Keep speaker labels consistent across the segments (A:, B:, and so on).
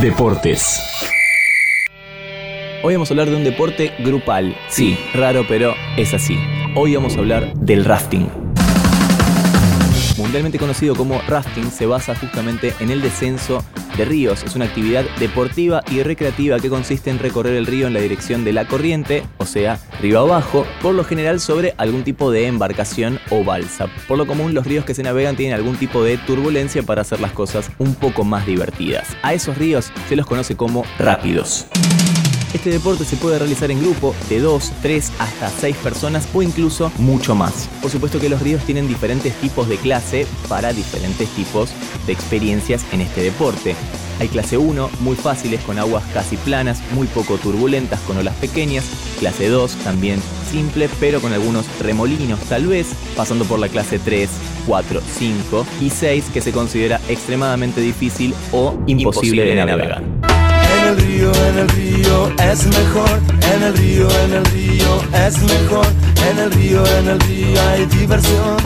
A: Deportes. Hoy vamos a hablar de un deporte grupal. Sí, raro, pero es así. Hoy vamos a hablar del rafting. Mundialmente conocido como rafting, se basa justamente en el descenso de ríos. Es una actividad deportiva y recreativa que consiste en recorrer el río en la dirección de la corriente, o sea, río abajo, por lo general sobre algún tipo de embarcación o balsa. Por lo común, los ríos que se navegan tienen algún tipo de turbulencia para hacer las cosas un poco más divertidas. A esos ríos se los conoce como rápidos. Este deporte se puede realizar en grupo de 2, 3 hasta 6 personas o incluso mucho más. Por supuesto que los ríos tienen diferentes tipos de clase para diferentes tipos de experiencias en este deporte. Hay clase 1, muy fáciles con aguas casi planas, muy poco turbulentas con olas pequeñas. Clase 2, también simple, pero con algunos remolinos tal vez, pasando por la clase 3, 4, 5 y 6 que se considera extremadamente difícil o imposible, de navegar
B: en el río, en el río es mejor, en el río, en el río es mejor, en el río, en el río hay diversión.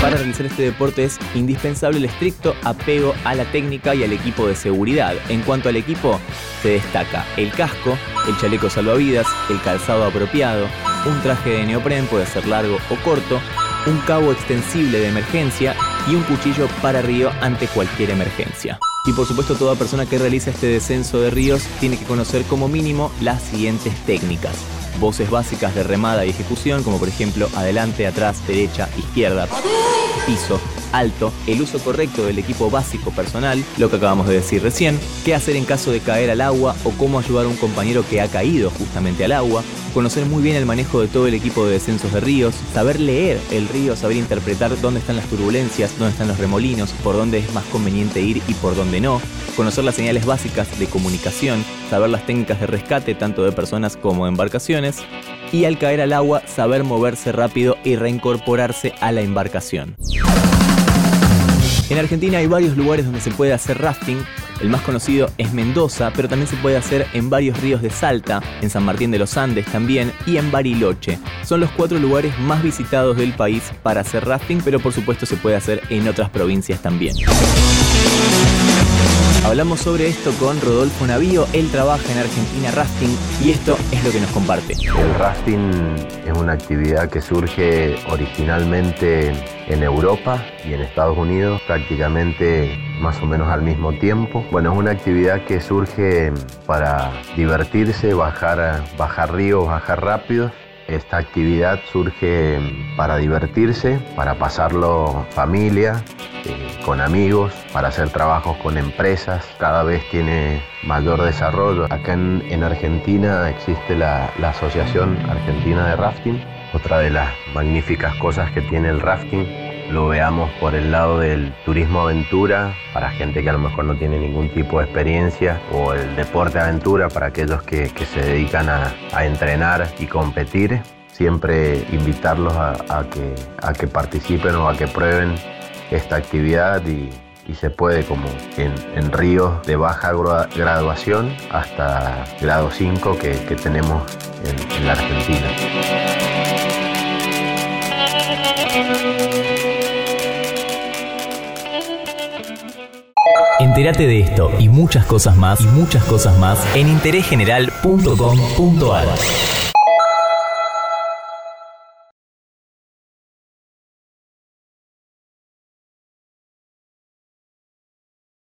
A: Para realizar este deporte es indispensable el estricto apego a la técnica y al equipo de seguridad. En cuanto al equipo, se destaca el casco, el chaleco salvavidas, el calzado apropiado, un traje de neopren puede ser largo o corto, un cabo extensible de emergencia y un cuchillo para río ante cualquier emergencia. Y por supuesto toda persona que realiza este descenso de ríos tiene que conocer como mínimo las siguientes técnicas. Voces básicas de remada y ejecución, como por ejemplo adelante, atrás, derecha, izquierda, piso, alto, el uso correcto del equipo básico personal, lo que acabamos de decir recién, qué hacer en caso de caer al agua o cómo ayudar a un compañero que ha caído justamente al agua, conocer muy bien el manejo de todo el equipo de descensos de ríos, saber leer el río, saber interpretar dónde están las turbulencias, dónde están los remolinos, por dónde es más conveniente ir y por dónde no, conocer las señales básicas de comunicación, saber las técnicas de rescate tanto de personas como de embarcaciones, y al caer al agua saber moverse rápido y reincorporarse a la embarcación. En Argentina hay varios lugares donde se puede hacer rafting. El más conocido es Mendoza, pero también se puede hacer en varios ríos de Salta, en San Martín de los Andes también y en Bariloche. Son los cuatro lugares más visitados del país para hacer rafting, pero por supuesto se puede hacer en otras provincias también. Hablamos sobre esto con Rodolfo Navío, él trabaja en Argentina Rafting y esto es lo que nos comparte.
C: El rafting es una actividad que surge originalmente en Europa y en Estados Unidos prácticamente más o menos al mismo tiempo. Bueno, es una actividad que surge para divertirse, bajar, bajar ríos, bajar rápidos esta actividad surge para divertirse, para pasarlo familia, eh, con amigos, para hacer trabajos con empresas. Cada vez tiene mayor desarrollo. Acá en, Argentina existe la, Asociación Argentina de Rafting. Otra de las magníficas cosas que tiene el rafting lo veamos por el lado del turismo aventura, para gente que a lo mejor no tiene ningún tipo de experiencia, o el deporte aventura para aquellos que, se dedican a, entrenar y competir. Siempre invitarlos a que participen o a que prueben esta actividad y, se puede como en, ríos de baja graduación hasta grado 5 que, tenemos en la Argentina.
A: Entérate de esto y muchas cosas más y muchas cosas más en interésgeneral.com.ar.